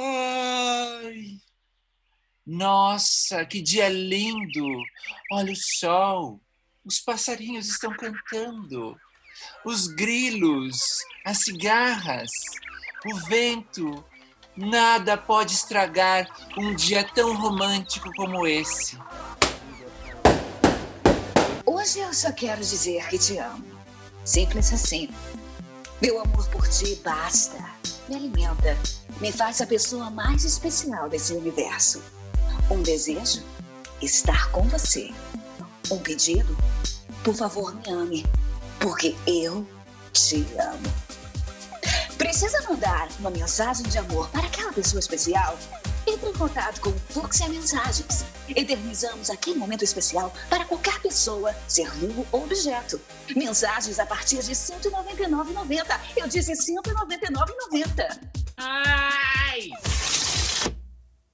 Ai. Nossa, que dia lindo! Olha o sol, os passarinhos estão cantando, os grilos, as cigarras, o vento. Nada pode estragar um dia tão romântico como esse. Hoje eu só quero dizer que te amo. Simples assim. Meu amor por ti basta. Me alimenta. Me faz a pessoa mais especial desse universo. Um desejo? Estar com você. Um pedido? Por favor, me ame. Porque eu te amo. Precisa mandar uma mensagem de amor para aquela pessoa especial? Entre em contato com Fuxia Mensagens. Eternizamos aquele momento especial para qualquer pessoa, ser vivo ou objeto. Mensagens a partir de R$ 199,90. Eu disse R$ 199,90. Ai!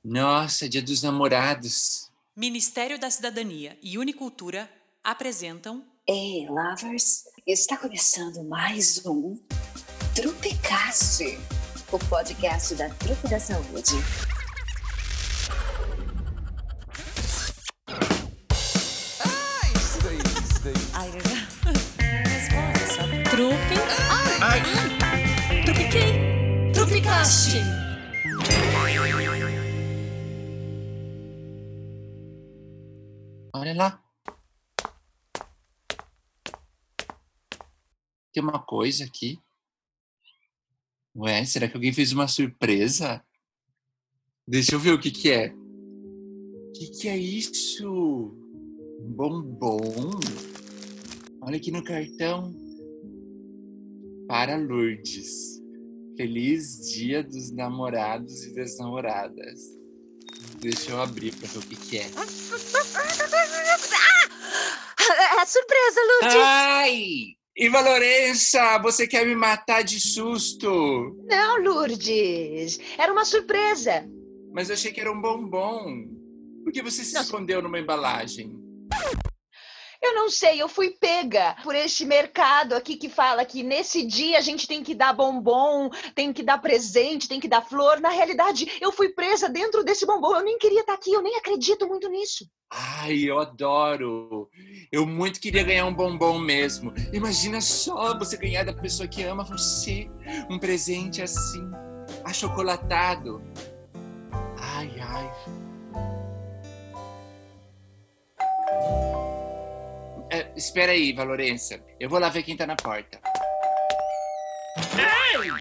Nossa, dia dos namorados. Ministério da Cidadania e Unicultura apresentam Ei, lovers, está começando mais um Trupecast, o podcast da Trupe da Saúde. Olha lá. Tem uma coisa aqui. Ué, será que alguém fez uma surpresa? Deixa eu ver o que que é. O que que é isso? Bombom? Olha aqui no cartão. Para Lourdes. Feliz dia dos namorados e das namoradas. Deixa eu abrir para ver o que que é. É surpresa, Lourdes. Ai! Iva Lourença, você quer me matar de susto? Não, Lourdes. Era uma surpresa. Mas eu achei que era um bombom. Por que você se Não. escondeu numa embalagem? Eu não sei, eu fui pega por este mercado aqui que fala que nesse dia a gente tem que dar bombom, tem que dar presente, tem que dar flor. Na realidade, eu fui presa dentro desse bombom. Eu nem queria estar aqui, eu nem acredito muito nisso. Ai, eu adoro. Eu muito queria ganhar um bombom mesmo. Imagina só você ganhar da pessoa que ama você um presente assim, achocolatado. Ai, ai. Espera aí, Valorença. Eu vou lá ver quem tá na porta.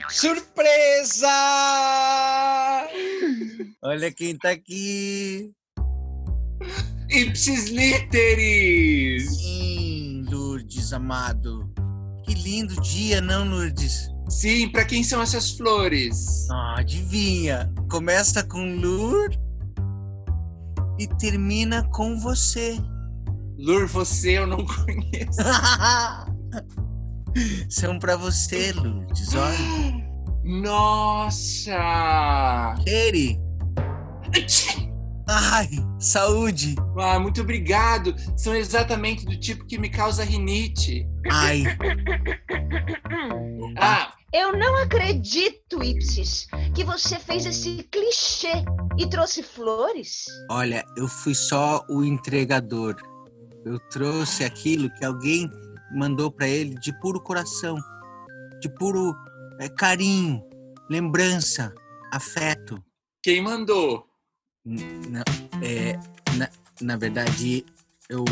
Surpresa! Olha quem tá aqui. Ipsis literis! Sim, Lourdes, amado. Que lindo dia, não, Lourdes? Sim, pra quem são essas flores? Ah, adivinha. Começa com Lur e termina com você. Lur, você eu não conheço. São pra você, Lourdes. Olha. Nossa! Cheire. Ai, saúde. Ah, muito obrigado. São exatamente do tipo que me causa rinite. Ai, Ah, Eu não acredito, Ipsis, que você fez esse clichê e trouxe flores. olha, eu fui só o entregador. Eu trouxe aquilo que alguém mandou pra ele de puro coração, de puro é, carinho, lembrança, afeto. quem mandou? N- Não, é, na, na verdade, eu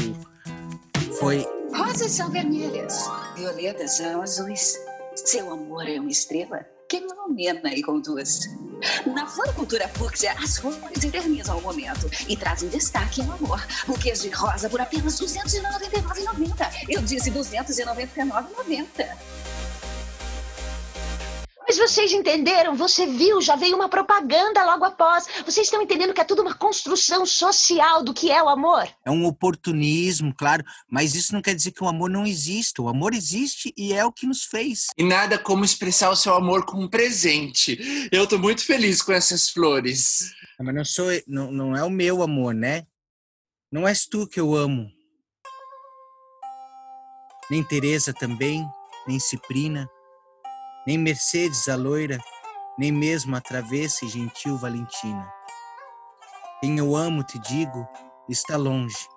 foi Rosas são vermelhas, violetas são azuis. Seu amor é uma estrela que ilumina e conduz. Na floricultura fúcsia, as flores eternizam o momento e trazem destaque ao amor. Buquês de rosa por apenas R$ 299,90. Eu disse R$ 299,90. Mas vocês entenderam? Você viu? Já veio uma propaganda logo após. Vocês estão entendendo que é tudo uma construção social do que é o amor? é um oportunismo, claro, mas isso não quer dizer que o amor não exista. O amor existe e é o que nos fez. E nada como expressar o seu amor com um presente. Eu tô muito feliz com essas flores. Mas não sou, não, não é o meu amor, né? Não és tu que eu amo. Nem Teresa também, nem Ciprina, nem Mercedes a loira, nem mesmo a travessa e gentil Valentina. Quem eu amo, te digo, está longe,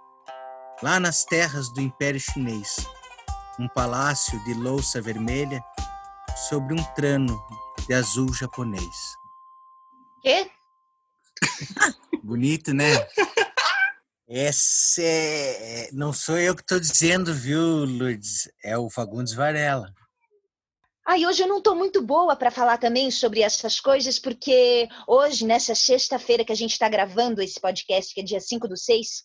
lá nas terras do Império Chinês, um palácio de louça vermelha sobre um trano de azul japonês. Quê? Bonito, né? Esse é... não sou eu que estou dizendo, viu, Lourdes? É o Fagundes Varela. Ai, hoje eu não estou muito boa para falar também sobre essas coisas, porque hoje, nessa sexta-feira que a gente está gravando esse podcast, que é dia 5 do 6,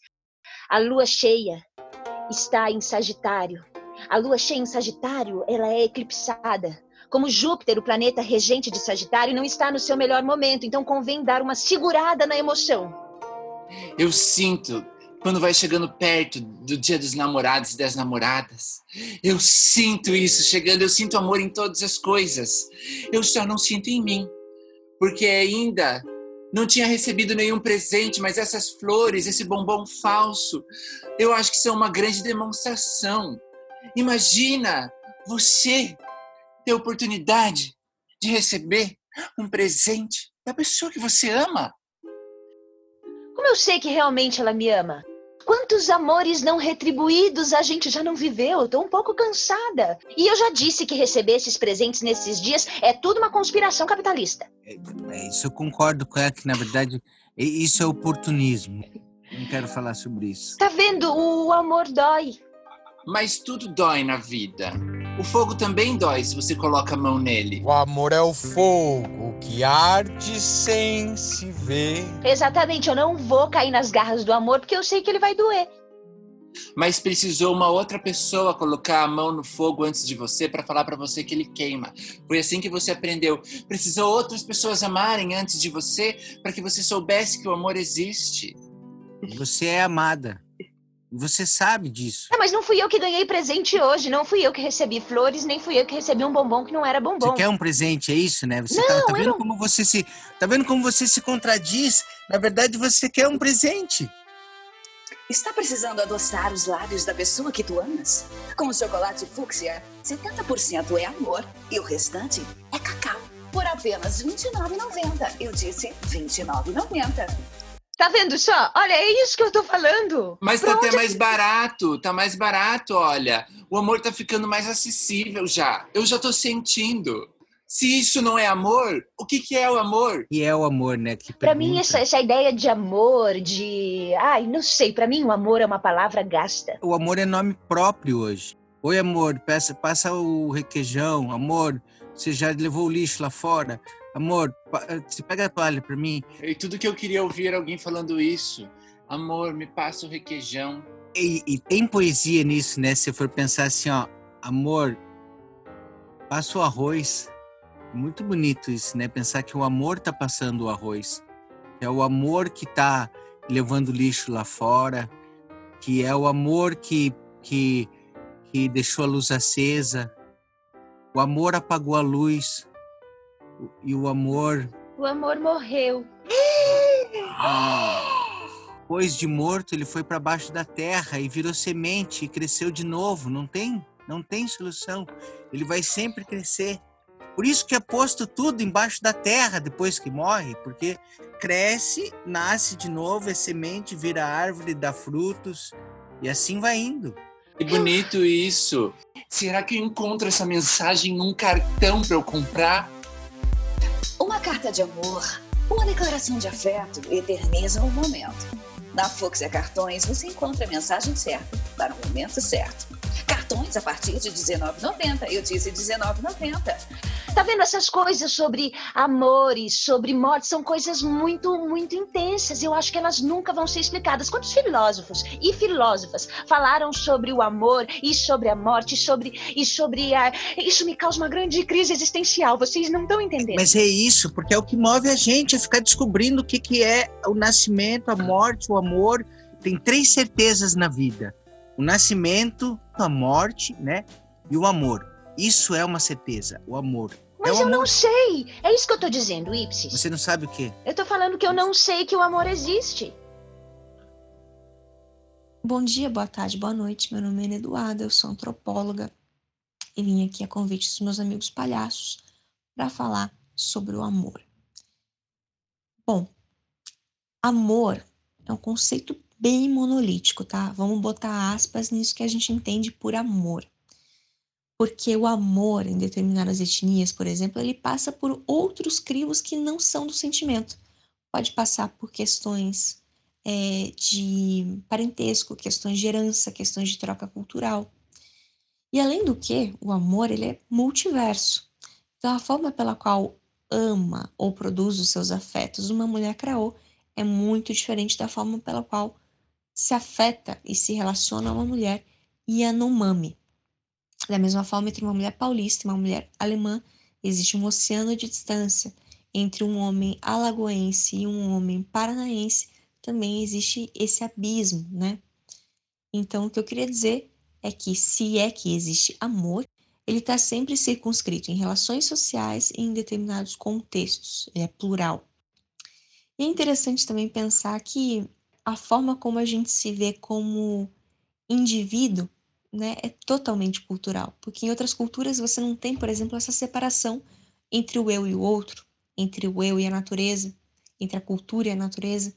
a lua cheia está em Sagitário. A lua cheia em Sagitário, ela é eclipsada. Como Júpiter, o planeta regente de Sagitário, não está no seu melhor momento, então convém dar uma segurada na emoção. Eu sinto quando vai chegando perto do dia dos namorados e das namoradas. Eu sinto isso chegando, eu sinto amor em todas as coisas. Eu só não sinto em mim, porque ainda não tinha recebido nenhum presente, mas essas flores, esse bombom falso, eu acho que são uma grande demonstração. Imagina você ter a oportunidade de receber um presente da pessoa que você ama. Como eu sei que realmente ela me ama? Quantos amores não retribuídos a gente já não viveu? Eu tô um pouco cansada. E eu já disse que receber esses presentes nesses dias é tudo uma conspiração capitalista. É, isso eu concordo com ela, que na verdade isso é oportunismo. Não quero falar sobre isso. Tá vendo? O amor dói. Mas tudo dói na vida. O fogo também dói se você coloca a mão nele. O amor é o fogo que arde sem se ver. Exatamente, eu não vou cair nas garras do amor porque eu sei que ele vai doer. Mas precisou uma outra pessoa colocar a mão no fogo antes de você para falar para você que ele queima. Foi assim que você aprendeu. Precisou outras pessoas amarem antes de você para que você soubesse que o amor existe. Você é amada. Você sabe disso. É, mas não fui eu que ganhei presente hoje, não fui eu que recebi flores, nem fui eu que recebi um bombom que não era bombom. Você quer um presente, é isso, né? Você não, tá, tá vendo não... como você se, tá vendo como você se contradiz? Na verdade, você quer um presente. Está precisando adoçar os lábios da pessoa que tu amas? Com o chocolate fúcsia, 70% é amor e o restante é cacau. Por apenas R$ 29,90. Eu disse R$ 29,90. Tá vendo só? Olha, é isso que eu tô falando. Mas tá até mais barato, tá mais barato, olha. O amor tá ficando mais acessível já. Eu já tô sentindo. Se isso não é amor, o que, que é o amor? E é o amor, né? Que Pra mim, essa, essa ideia de amor, de. Ai, não sei. Pra mim, o amor é uma palavra gasta. O amor é nome próprio hoje. Oi, amor, peça, passa o requeijão. Amor, você já levou o lixo lá fora? Amor, você pega a toalha pra mim. E tudo que eu queria ouvir era alguém falando isso. Amor, me passa o requeijão. E, e tem poesia nisso, né? Se for pensar assim, ó, amor, passa o arroz. Muito bonito isso, né? Pensar que o amor tá passando o arroz. É o amor que tá levando lixo lá fora, que é o amor que, que, que deixou a luz acesa. O amor apagou a luz e o amor. O amor morreu. Depois de morto, ele foi para baixo da terra e virou semente e cresceu de novo. Não tem, não tem solução. Ele vai sempre crescer. Por isso que é posto tudo embaixo da terra depois que morre, porque cresce, nasce de novo, é semente, vira árvore, dá frutos e assim vai indo. Que bonito isso. Será que eu encontro essa mensagem num cartão para eu comprar? Uma carta de amor, uma declaração de afeto eterniza o momento. Na Fuxia Cartões você encontra a mensagem certa para o momento certo. Cartões a partir de R$19,90. Eu disse R$19,90. Tá vendo essas coisas sobre amores, sobre morte, são coisas muito, muito intensas. Eu acho que elas nunca vão ser explicadas. Quantos filósofos e filósofas falaram sobre o amor e sobre a morte, e sobre e sobre a isso me causa uma grande crise existencial. Vocês não estão entendendo. Mas é isso, porque é o que move a gente a ficar descobrindo o que que é o nascimento, a morte, o amor. Tem três certezas na vida: o nascimento, a morte, né, e o amor. Isso é uma certeza, o amor. Mas é eu não sei. É isso que eu tô dizendo, Ipsis. Você não sabe o quê? Eu tô falando que eu não sei que o amor existe. Bom dia, boa tarde, boa noite. Meu nome é Eduarda, eu sou antropóloga e vim aqui a convite dos meus amigos palhaços para falar sobre o amor. Bom, amor é um conceito bem monolítico, tá? Vamos botar aspas nisso que a gente entende por amor. Porque o amor em determinadas etnias, por exemplo, ele passa por outros crivos que não são do sentimento. Pode passar por questões é, de parentesco, questões de herança, questões de troca cultural. E além do que, o amor ele é multiverso. Então, a forma pela qual ama ou produz os seus afetos uma mulher craô é muito diferente da forma pela qual se afeta e se relaciona a uma mulher Yanomami. Da mesma forma, entre uma mulher paulista e uma mulher alemã, existe um oceano de distância. Entre um homem alagoense e um homem paranaense, também existe esse abismo, né? Então, o que eu queria dizer é que, se é que existe amor, ele está sempre circunscrito em relações sociais e em determinados contextos, ele é plural. E é interessante também pensar que a forma como a gente se vê como indivíduo né, é totalmente cultural, porque em outras culturas você não tem, por exemplo, essa separação entre o eu e o outro, entre o eu e a natureza, entre a cultura e a natureza.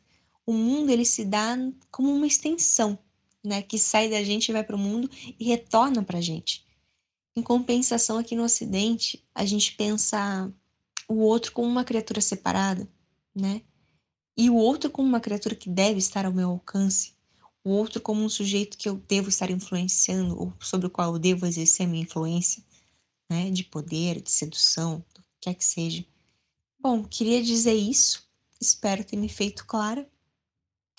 O mundo ele se dá como uma extensão, né, que sai da gente e vai para o mundo e retorna para a gente. Em compensação, aqui no Ocidente, a gente pensa o outro como uma criatura separada, né? E o outro como uma criatura que deve estar ao meu alcance, o outro como um sujeito que eu devo estar influenciando ou sobre o qual eu devo exercer a minha influência, né? De poder, de sedução, do que quer que seja. Bom, queria dizer isso. Espero ter me feito clara.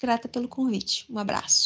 Grata pelo convite. Um abraço.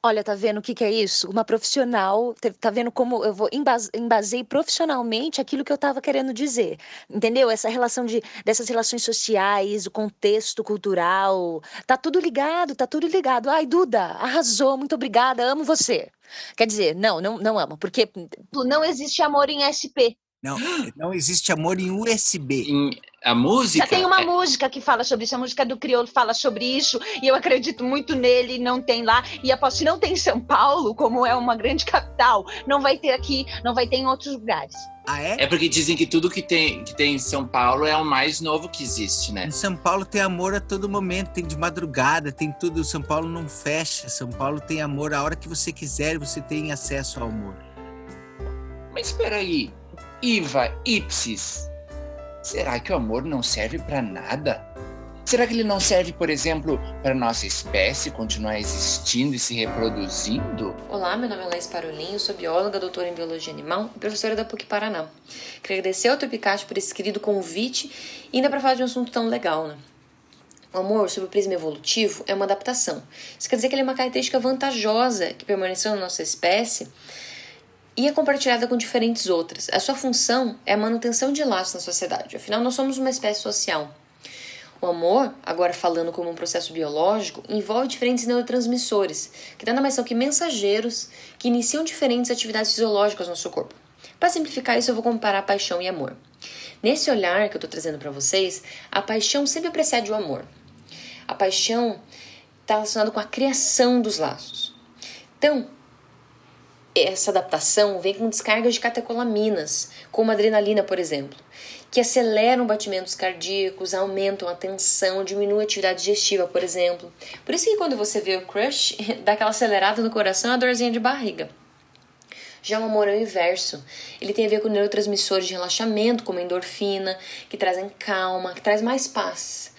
Olha, tá vendo o que, que é isso? Uma profissional, tá vendo como eu vou embase, embasei profissionalmente aquilo que eu estava querendo dizer. Entendeu? Essa relação de dessas relações sociais, o contexto cultural, tá tudo ligado, tá tudo ligado. Ai, Duda, arrasou, muito obrigada, amo você. Quer dizer, não, não, não amo, porque não existe amor em SP. Não, não existe amor em USB. Em, a música. Já tem uma é, música que fala sobre isso, a música do Crioulo fala sobre isso, e eu acredito muito nele, não tem lá. E aposto que não tem em São Paulo, como é uma grande capital, não vai ter aqui, não vai ter em outros lugares. Ah, é? é porque dizem que tudo que tem, que tem em São Paulo é o mais novo que existe, né? Em São Paulo tem amor a todo momento, tem de madrugada, tem tudo. São Paulo não fecha. São Paulo tem amor a hora que você quiser, você tem acesso ao amor. Mas espera aí, Iva Ipsis. Será que o amor não serve para nada? Será que ele não serve, por exemplo, para nossa espécie continuar existindo e se reproduzindo? Olá, meu nome é Laís Parolinho, sou bióloga, doutora em biologia animal e professora da PUC Paraná. Queria agradecer ao Tropicate por esse querido convite e ainda para falar de um assunto tão legal, né? O amor, sob o prisma evolutivo, é uma adaptação. Isso quer dizer que ele é uma característica vantajosa que permaneceu na nossa espécie e é compartilhada com diferentes outras. A sua função é a manutenção de laços na sociedade, afinal, nós somos uma espécie social. O amor, agora falando como um processo biológico, envolve diferentes neurotransmissores, que nada mais são que mensageiros que iniciam diferentes atividades fisiológicas no nosso corpo. Para simplificar isso, eu vou comparar paixão e amor. Nesse olhar que eu estou trazendo para vocês, a paixão sempre precede o amor. A paixão está relacionada com a criação dos laços. Então, essa adaptação vem com descargas de catecolaminas, como adrenalina, por exemplo, que aceleram batimentos cardíacos, aumentam a tensão, diminuem a atividade digestiva, por exemplo. Por isso que quando você vê o crush, dá aquela acelerada no coração, a dorzinha de barriga. Já o amor é o inverso. Ele tem a ver com neurotransmissores de relaxamento, como endorfina, que trazem calma, que traz mais paz.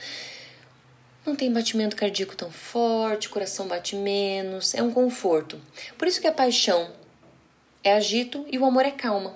Não tem batimento cardíaco tão forte, o coração bate menos, é um conforto. Por isso que a paixão é agito e o amor é calma.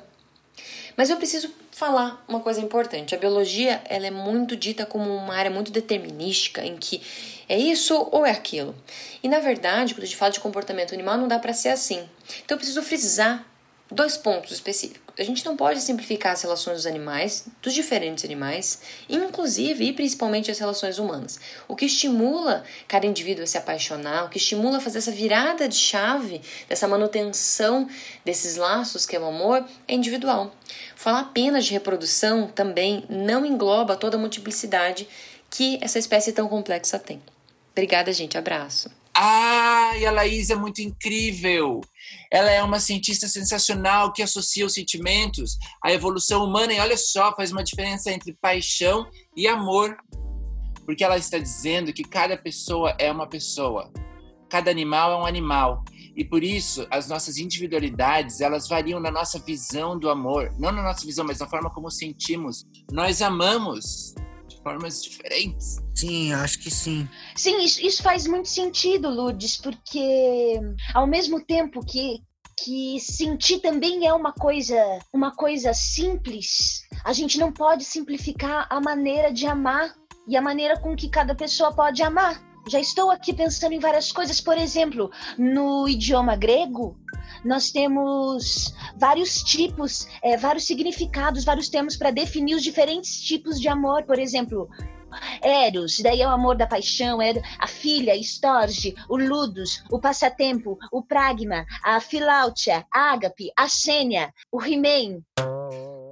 Mas eu preciso falar uma coisa importante. A biologia ela é muito dita como uma área muito determinística em que é isso ou é aquilo. E na verdade, quando a gente fala de comportamento animal, não dá para ser assim. Então eu preciso frisar dois pontos específicos. A gente não pode simplificar as relações dos animais, dos diferentes animais, inclusive e principalmente as relações humanas. O que estimula cada indivíduo a se apaixonar, o que estimula a fazer essa virada de chave, dessa manutenção desses laços que é o amor, é individual. Falar apenas de reprodução também não engloba toda a multiplicidade que essa espécie tão complexa tem. Obrigada, gente. Abraço. Ah, e a Laís é muito incrível. Ela é uma cientista sensacional que associa os sentimentos à evolução humana e olha só, faz uma diferença entre paixão e amor. Porque ela está dizendo que cada pessoa é uma pessoa, cada animal é um animal. E por isso, as nossas individualidades, elas variam na nossa visão do amor. Não na nossa visão, mas na forma como sentimos. Nós amamos formas diferentes. Sim, acho que sim. Sim, isso, isso faz muito sentido, Lourdes, porque ao mesmo tempo que que sentir também é uma coisa, uma coisa simples. A gente não pode simplificar a maneira de amar e a maneira com que cada pessoa pode amar. Já estou aqui pensando em várias coisas, por exemplo, no idioma grego, nós temos vários tipos, é, vários significados, vários termos para definir os diferentes tipos de amor. Por exemplo, Eros, daí é o amor da paixão, é a filha, Storge, o Ludus, o passatempo, o pragma, a filáutia, a ágape, a sênia, o He-Man.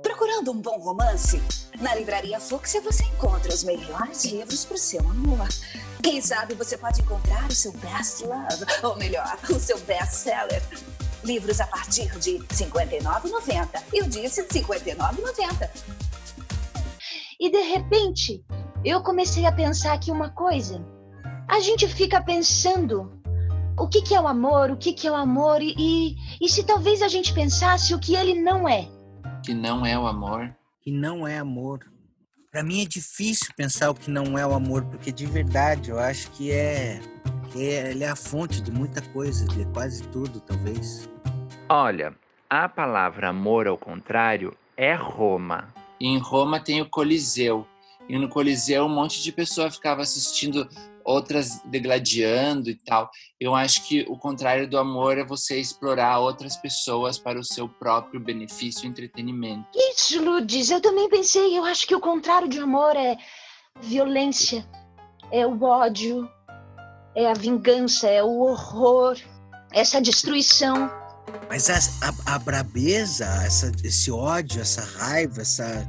Procurando um bom romance? Na Livraria Fúcsia você encontra os melhores livros para o seu amor. Quem sabe você pode encontrar o seu best love, ou melhor, o seu best seller. Livros a partir de R$ 59,90. Eu disse R$ 59,90. E de repente, eu comecei a pensar aqui uma coisa. A gente fica pensando o que, que é o amor, o que, que é o amor, e, e, e se talvez a gente pensasse o que ele não é. Que não é o amor. Que não é amor. Para mim é difícil pensar o que não é o amor, porque de verdade eu acho que é, que é ele é a fonte de muita coisa, de quase tudo, talvez. Olha, a palavra amor ao contrário é Roma. em Roma tem o Coliseu. E no Coliseu um monte de pessoa ficava assistindo outras degladiando e tal. Eu acho que o contrário do amor é você explorar outras pessoas para o seu próprio benefício e entretenimento. Isso, Ludes, eu também pensei. Eu acho que o contrário de amor é violência, é o ódio, é a vingança, é o horror, essa destruição. Mas a, a, a brabeza, essa, esse ódio, essa raiva, essa,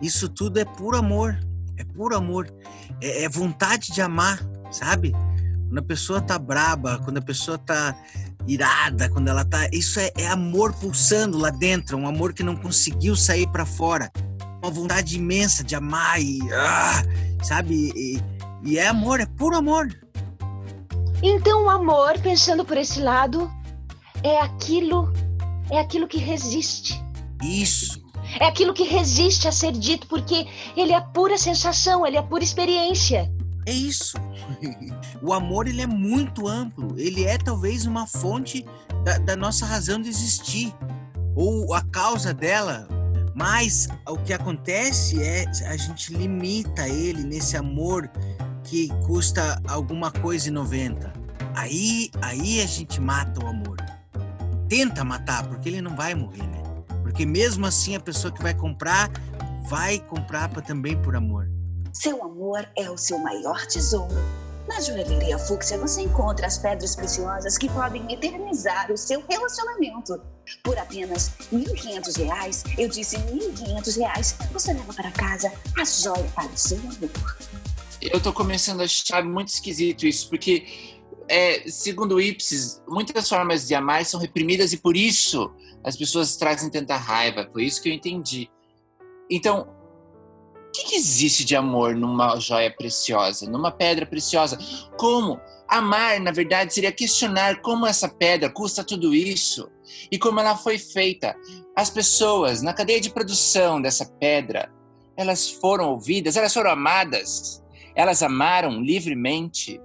isso tudo é puro amor. É puro amor. É, é vontade de amar, sabe? Quando a pessoa tá braba, quando a pessoa tá irada, quando ela tá. Isso é, é amor pulsando lá dentro, um amor que não conseguiu sair para fora. Uma vontade imensa de amar e. Ah, sabe? E, e é amor, é puro amor. Então, o amor, pensando por esse lado, é aquilo, é aquilo que resiste. Isso. É aquilo que resiste a ser dito, porque ele é pura sensação, ele é pura experiência. É isso. O amor ele é muito amplo. Ele é talvez uma fonte da, da nossa razão de existir ou a causa dela. Mas o que acontece é a gente limita ele nesse amor que custa alguma coisa e 90. Aí, aí a gente mata o amor. Tenta matar, porque ele não vai morrer, né? Porque mesmo assim a pessoa que vai comprar vai comprar pra, também por amor. Seu amor é o seu maior tesouro. Na joalheria Fúcsia você encontra as pedras preciosas que podem eternizar o seu relacionamento. Por apenas R$ 1.500, eu disse R$ 1.500, você leva para casa a joia para o seu amor. Eu tô começando a achar muito esquisito isso, porque, é, segundo o Ipsis, muitas formas de amar são reprimidas e por isso as pessoas trazem tanta raiva. Foi isso que eu entendi. Então, o que, que existe de amor numa joia preciosa, numa pedra preciosa? Como? Amar, na verdade, seria questionar como essa pedra custa tudo isso e como ela foi feita. As pessoas na cadeia de produção dessa pedra, elas foram ouvidas, elas foram amadas, elas amaram livremente.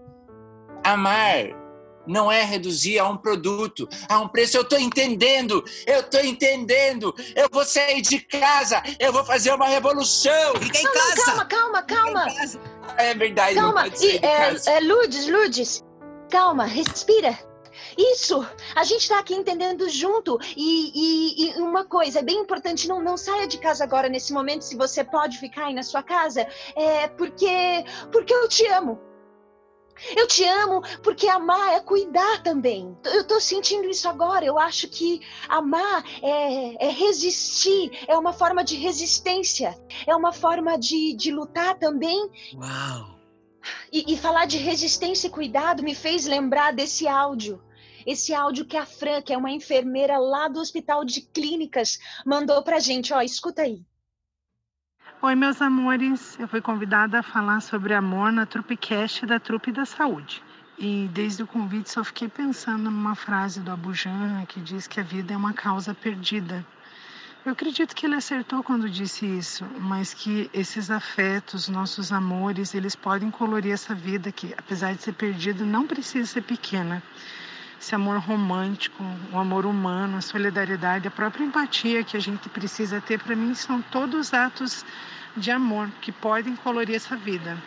Amar não é reduzir a um produto, a um preço. Eu estou entendendo, eu estou entendendo. Eu vou sair de casa, eu vou fazer uma revolução. Fica em Não, não, casa. calma, calma, calma. Casa. É verdade, não Calma, e, é, é, Ludes, Ludes, calma, respira. Isso, a gente tá aqui entendendo junto. E, e- e uma coisa é bem importante, não, não saia de casa agora nesse momento, se você pode ficar aí na sua casa, é porque, porque eu te amo. Eu te amo porque amar é cuidar também. Eu tô sentindo isso agora. Eu acho que amar é, é resistir, é uma forma de resistência, é uma forma de, de lutar também Uau. E, e falar de resistência e cuidado me fez lembrar desse áudio. Esse áudio que a Fran, que é uma enfermeira lá do Hospital de Clínicas, mandou pra gente. Ó, escuta aí. Oi, meus amores. Eu fui convidada a falar sobre amor na Trupecast da Trupe da Saúde. E desde o convite só fiquei pensando numa frase do Abujan que diz que a vida é uma causa perdida. Eu acredito que ele acertou quando disse isso, mas que esses afetos, nossos amores, eles podem colorir essa vida que, apesar de ser perdida, não precisa ser pequena. Esse amor romântico, o amor humano, a solidariedade, a própria empatia que a gente precisa ter, para mim, são todos atos de amor que podem colorir essa vida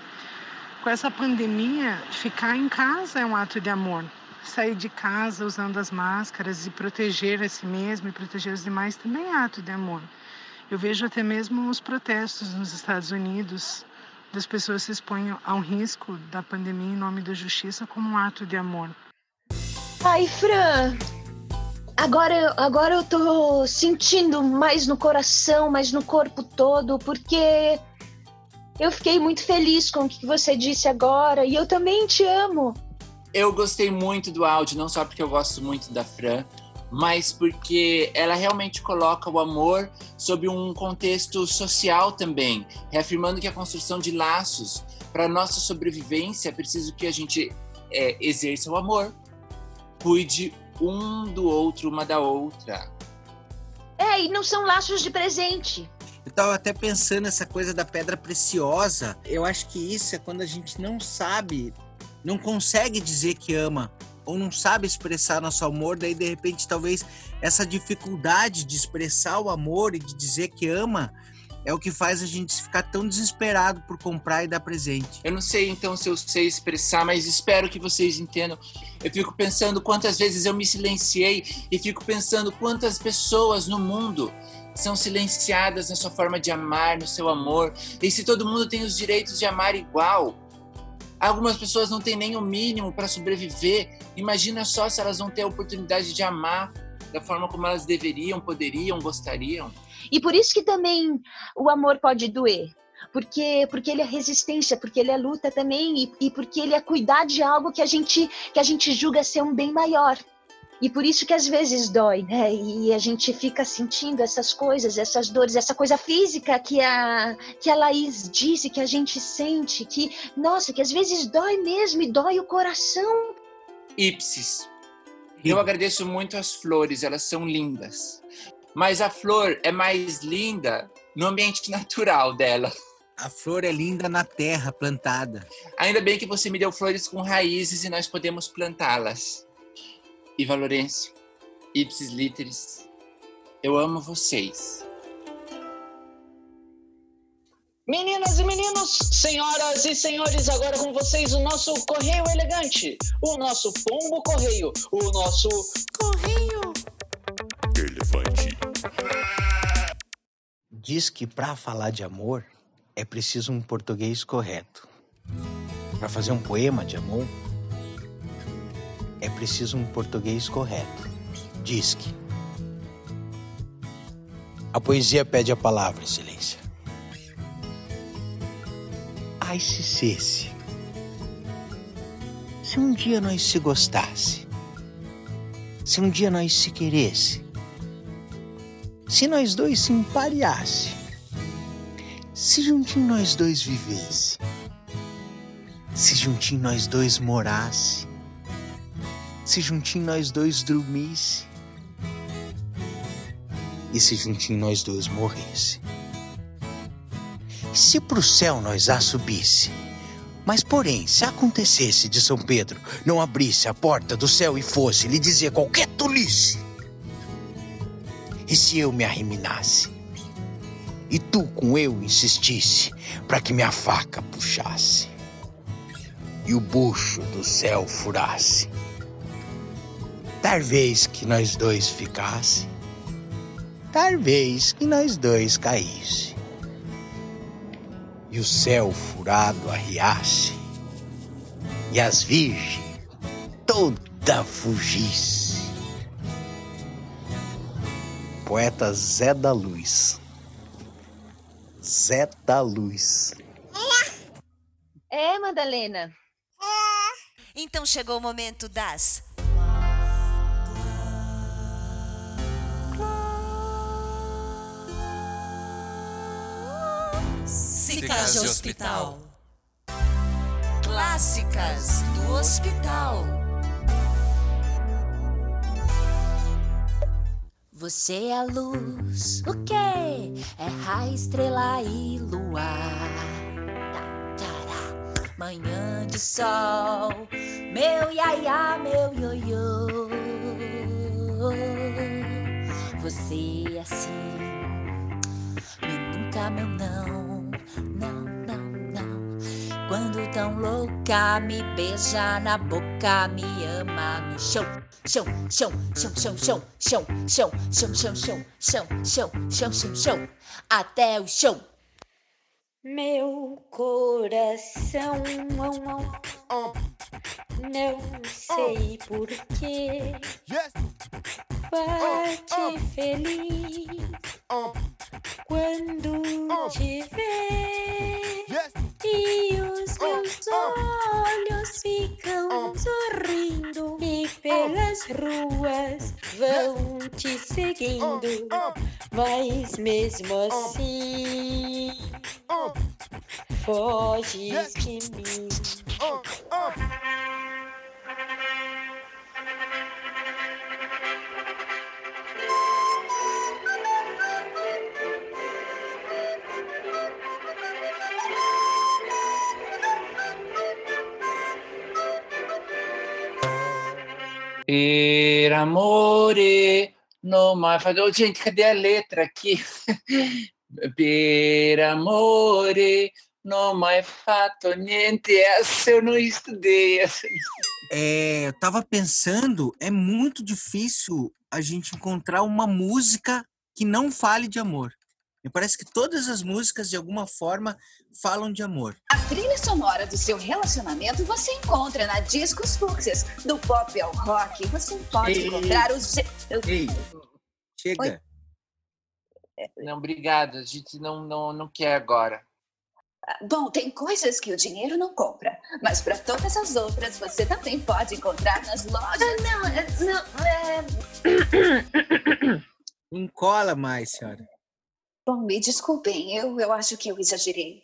com essa pandemia, ficar em casa é um ato de amor. Sair de casa usando as máscaras e proteger a si mesmo e proteger os demais também é ato de amor. Eu vejo até mesmo os protestos nos Estados Unidos, das pessoas se expõem a um risco da pandemia em nome da justiça como um ato de amor. Ai, Fran, agora, agora eu tô sentindo mais no coração, mais no corpo todo, porque eu fiquei muito feliz com o que você disse agora e eu também te amo. Eu gostei muito do áudio, não só porque eu gosto muito da Fran, mas porque ela realmente coloca o amor sob um contexto social também, reafirmando que a construção de laços para nossa sobrevivência é preciso que a gente é, exerça o amor, cuide um do outro, uma da outra. É, e não são laços de presente. Eu tava até pensando essa coisa da pedra preciosa. Eu acho que isso é quando a gente não sabe, não consegue dizer que ama ou não sabe expressar nosso amor, daí de repente talvez essa dificuldade de expressar o amor e de dizer que ama é o que faz a gente ficar tão desesperado por comprar e dar presente. Eu não sei então se eu sei expressar, mas espero que vocês entendam. Eu fico pensando quantas vezes eu me silenciei e fico pensando quantas pessoas no mundo são silenciadas na sua forma de amar, no seu amor. E se todo mundo tem os direitos de amar igual, algumas pessoas não têm nem o mínimo para sobreviver. Imagina só se elas não têm a oportunidade de amar da forma como elas deveriam, poderiam, gostariam. E por isso que também o amor pode doer. Porque, porque ele é resistência, porque ele é luta também e, e porque ele é cuidar de algo que a gente que a gente julga ser um bem maior. E por isso que às vezes dói, né? E a gente fica sentindo essas coisas, essas dores, essa coisa física que a, que a Laís disse, que a gente sente, que, nossa, que às vezes dói mesmo e dói o coração. Ipsis. Eu agradeço muito as flores, elas são lindas. Mas a flor é mais linda no ambiente natural dela. A flor é linda na terra plantada. Ainda bem que você me deu flores com raízes e nós podemos plantá-las. Iva Lourenço, Ipsis Literis, eu amo vocês. Meninas e meninos, senhoras e senhores, agora com vocês o nosso Correio Elegante, o nosso Pombo Correio, o nosso Correio Elefante. Diz que para falar de amor é preciso um português correto. Para fazer um poema de amor é preciso um português correto. Diz que. A poesia pede a palavra, excelência. Ai, se cesse. Se um dia nós se gostasse, se um dia nós se queresse, se nós dois se empareasse, se juntinho nós dois vivesse, se juntinho nós dois morasse, se juntinho nós dois dormisse e se juntinho nós dois morresse. Se pro céu nós a subisse, mas porém, se acontecesse de São Pedro não abrisse a porta do céu e fosse lhe dizer qualquer tolice, e se eu me arriminasse, e tu com eu insistisse para que minha faca puxasse, e o bucho do céu furasse, Talvez que nós dois ficasse, talvez que nós dois caísse, e o céu furado arriasse, e as virgens toda fugisse. Poeta Zé da Luz. Zé da Luz. É, Madalena. Então chegou o momento das. Cicas de hospital. Clássicas do hospital. Você é a luz, o quê? É raio, estrela e luar. Tá, tará. Manhã de sol, meu iaiá, meu ioiô. Você é assim, me nunca meu tão louca, me beija na boca, me ama no chão. Chão, chão, chão, chão, chão, chão, chão, chão, chão, chão, chão, chão, chão, chão, chão, até o chão. Meu coração não sei porquê bate feliz quando te vê e os meus olhos ficam sorrindo e pelas ruas vão te seguindo, mas mesmo assim foges de mim. Per amore, no mais. Oh, gente, cadê a letra aqui? per amore, non mai fatto niente. Essa eu não estudei. É, eu tava pensando, é muito difícil a gente encontrar uma música que não fale de amor. Me parece que todas as músicas, de alguma forma, falam de amor. A trilha sonora do seu relacionamento você encontra na Discos Fúcsias. Do pop ao rock, você pode Ei, encontrar os... Ei, chega. Não, obrigado. A gente não, não, não quer agora. Bom, tem coisas que o dinheiro não compra, mas para todas as outras você também pode encontrar nas lojas. não, não, Encola mais, senhora. Bom, me desculpem, eu, eu acho que eu exagerei.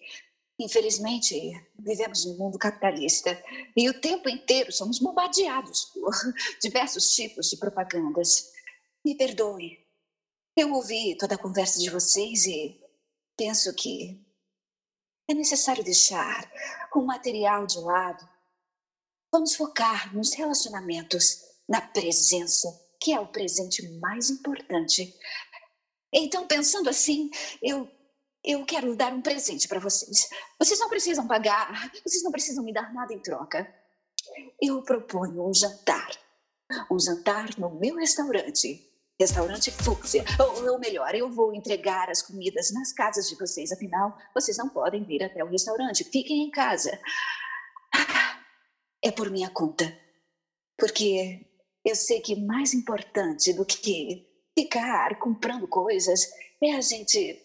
Infelizmente, vivemos num mundo capitalista e o tempo inteiro somos bombardeados por diversos tipos de propagandas. Me perdoe. Eu ouvi toda a conversa de vocês e penso que é necessário deixar o material de lado. Vamos focar nos relacionamentos, na presença, que é o presente mais importante. Então, pensando assim, eu eu quero dar um presente para vocês. Vocês não precisam pagar, vocês não precisam me dar nada em troca. Eu proponho um jantar. Um jantar no meu restaurante. Restaurante Fúcsia. Ou, ou melhor, eu vou entregar as comidas nas casas de vocês. Afinal, vocês não podem vir até o restaurante. Fiquem em casa. É por minha conta. Porque eu sei que mais importante do que ficar comprando coisas é a gente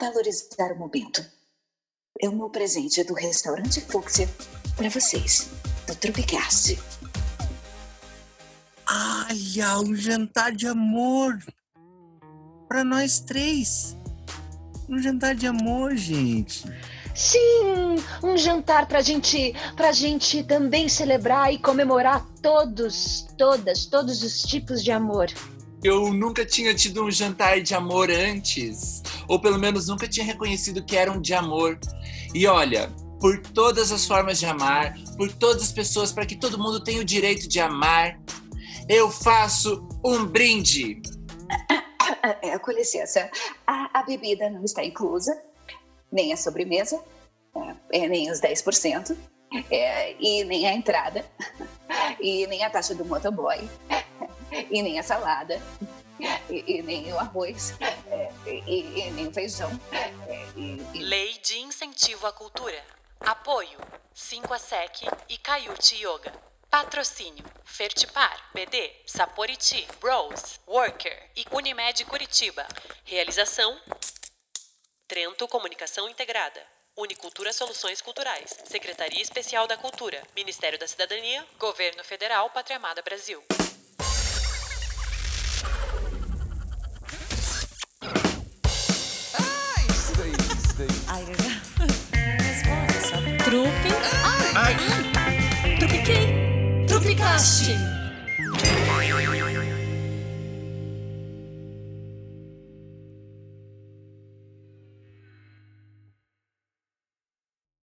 valorizar o momento. É o meu presente do restaurante Fúcsia para vocês, do Tropicast. Olha, um jantar de amor. Para nós três. Um jantar de amor, gente. Sim, um jantar pra gente, pra gente também celebrar e comemorar todos, todas, todos os tipos de amor. Eu nunca tinha tido um jantar de amor antes, ou pelo menos nunca tinha reconhecido que era um de amor. E olha, por todas as formas de amar, por todas as pessoas, para que todo mundo tenha o direito de amar, eu faço um brinde. É, com licença, a, a bebida não está inclusa, nem a sobremesa, é, é, nem os 10%, é, e nem a entrada, e nem a taxa do motoboy, e nem a salada, e, e nem o arroz, é, e, e nem o feijão. é, e- Lei de Incentivo à Cultura. Apoio 5 a SEC e Caiute Yoga. Patrocínio Fertipar, BD, Saporiti, Rose, Worker e Unimed Curitiba. Realização Trento Comunicação Integrada. Unicultura Soluções Culturais. Secretaria Especial da Cultura. Ministério da Cidadania. Governo Federal. Pátria Amada Brasil. Responda